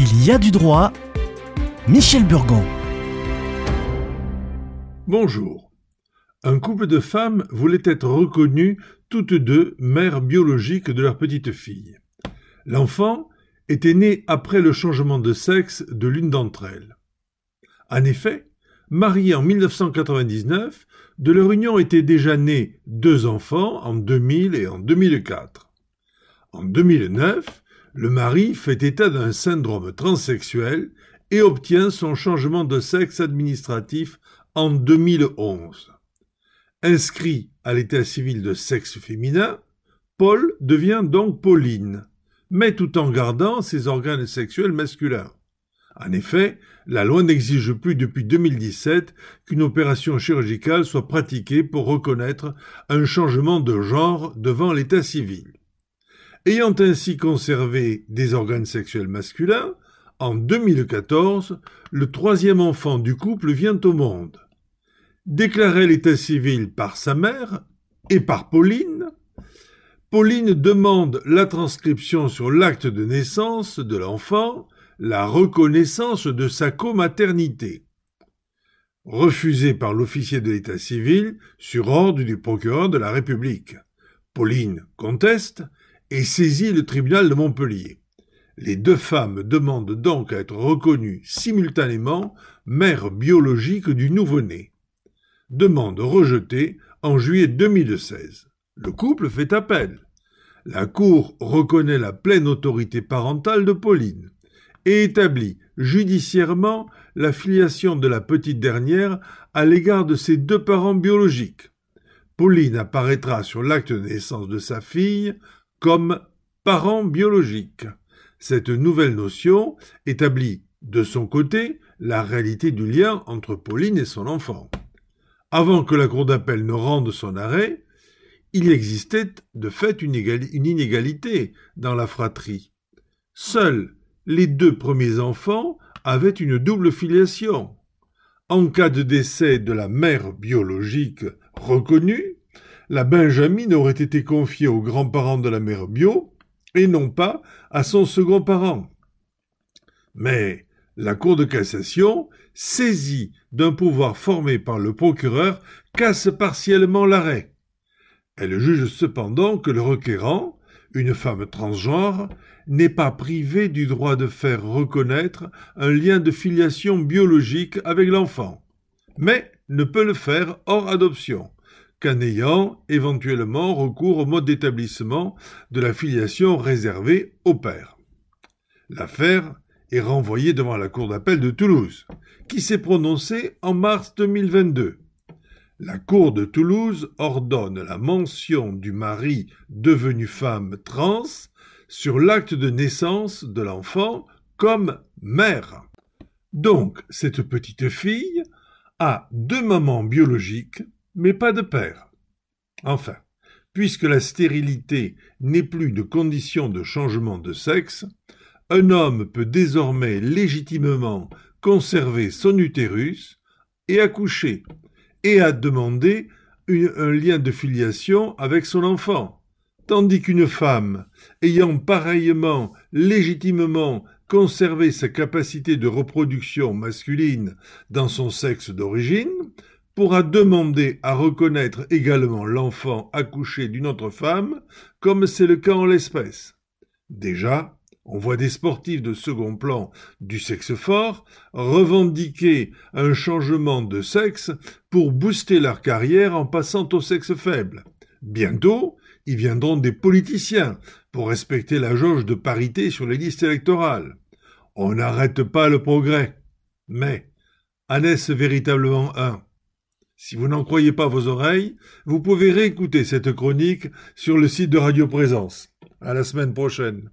Il y a du droit. Michel Burgon. Bonjour. Un couple de femmes voulait être reconnues toutes deux mères biologiques de leur petite fille. L'enfant était né après le changement de sexe de l'une d'entre elles. En effet, mariés en 1999, de leur union étaient déjà nés deux enfants en 2000 et en 2004. En 2009, le mari fait état d'un syndrome transsexuel et obtient son changement de sexe administratif en 2011. Inscrit à l'état civil de sexe féminin, Paul devient donc Pauline, mais tout en gardant ses organes sexuels masculins. En effet, la loi n'exige plus depuis 2017 qu'une opération chirurgicale soit pratiquée pour reconnaître un changement de genre devant l'état civil. Ayant ainsi conservé des organes sexuels masculins, en 2014, le troisième enfant du couple vient au monde. Déclaré l'état civil par sa mère et par Pauline, Pauline demande la transcription sur l'acte de naissance de l'enfant, la reconnaissance de sa comaternité. Refusée par l'officier de l'état civil sur ordre du procureur de la République. Pauline conteste et saisit le tribunal de Montpellier. Les deux femmes demandent donc à être reconnues simultanément mères biologiques du nouveau-né. Demande rejetée en juillet 2016. Le couple fait appel. La Cour reconnaît la pleine autorité parentale de Pauline et établit judiciairement la filiation de la petite dernière à l'égard de ses deux parents biologiques. Pauline apparaîtra sur l'acte de naissance de sa fille comme parent biologique. Cette nouvelle notion établit de son côté la réalité du lien entre Pauline et son enfant. Avant que la Cour d'appel ne rende son arrêt, il existait de fait une, inégalité dans la fratrie. Seuls les deux premiers enfants avaient une double filiation. En cas de décès de la mère biologique reconnue, la Benjamine aurait été confiée aux grands-parents de la mère bio et non pas à son second parent. Mais la Cour de cassation, saisie d'un pouvoir formé par le procureur, casse partiellement l'arrêt. Elle juge cependant que le requérant, une femme transgenre, n'est pas privé du droit de faire reconnaître un lien de filiation biologique avec l'enfant, mais ne peut le faire hors adoption qu'en ayant éventuellement recours au mode d'établissement de la filiation réservée au père. L'affaire est renvoyée devant la Cour d'appel de Toulouse, qui s'est prononcée en mars 2022. La Cour de Toulouse ordonne la mention du mari devenu femme trans sur l'acte de naissance de l'enfant comme mère. Donc, cette petite fille a deux mamans biologiques mais pas de père. Enfin, puisque la stérilité n'est plus de condition de changement de sexe, un homme peut désormais légitimement conserver son utérus et accoucher, et à demander un lien de filiation avec son enfant, tandis qu'une femme, ayant pareillement légitimement conservé sa capacité de reproduction masculine dans son sexe d'origine, pourra demander à reconnaître également l'enfant accouché d'une autre femme, comme c'est le cas en l'espèce. Déjà, on voit des sportifs de second plan du sexe fort revendiquer un changement de sexe pour booster leur carrière en passant au sexe faible. Bientôt, ils viendront des politiciens pour respecter la jauge de parité sur les listes électorales. On n'arrête pas le progrès. Mais, en est-ce véritablement un si vous n'en croyez pas vos oreilles, vous pouvez réécouter cette chronique sur le site de Radio Présence. À la semaine prochaine.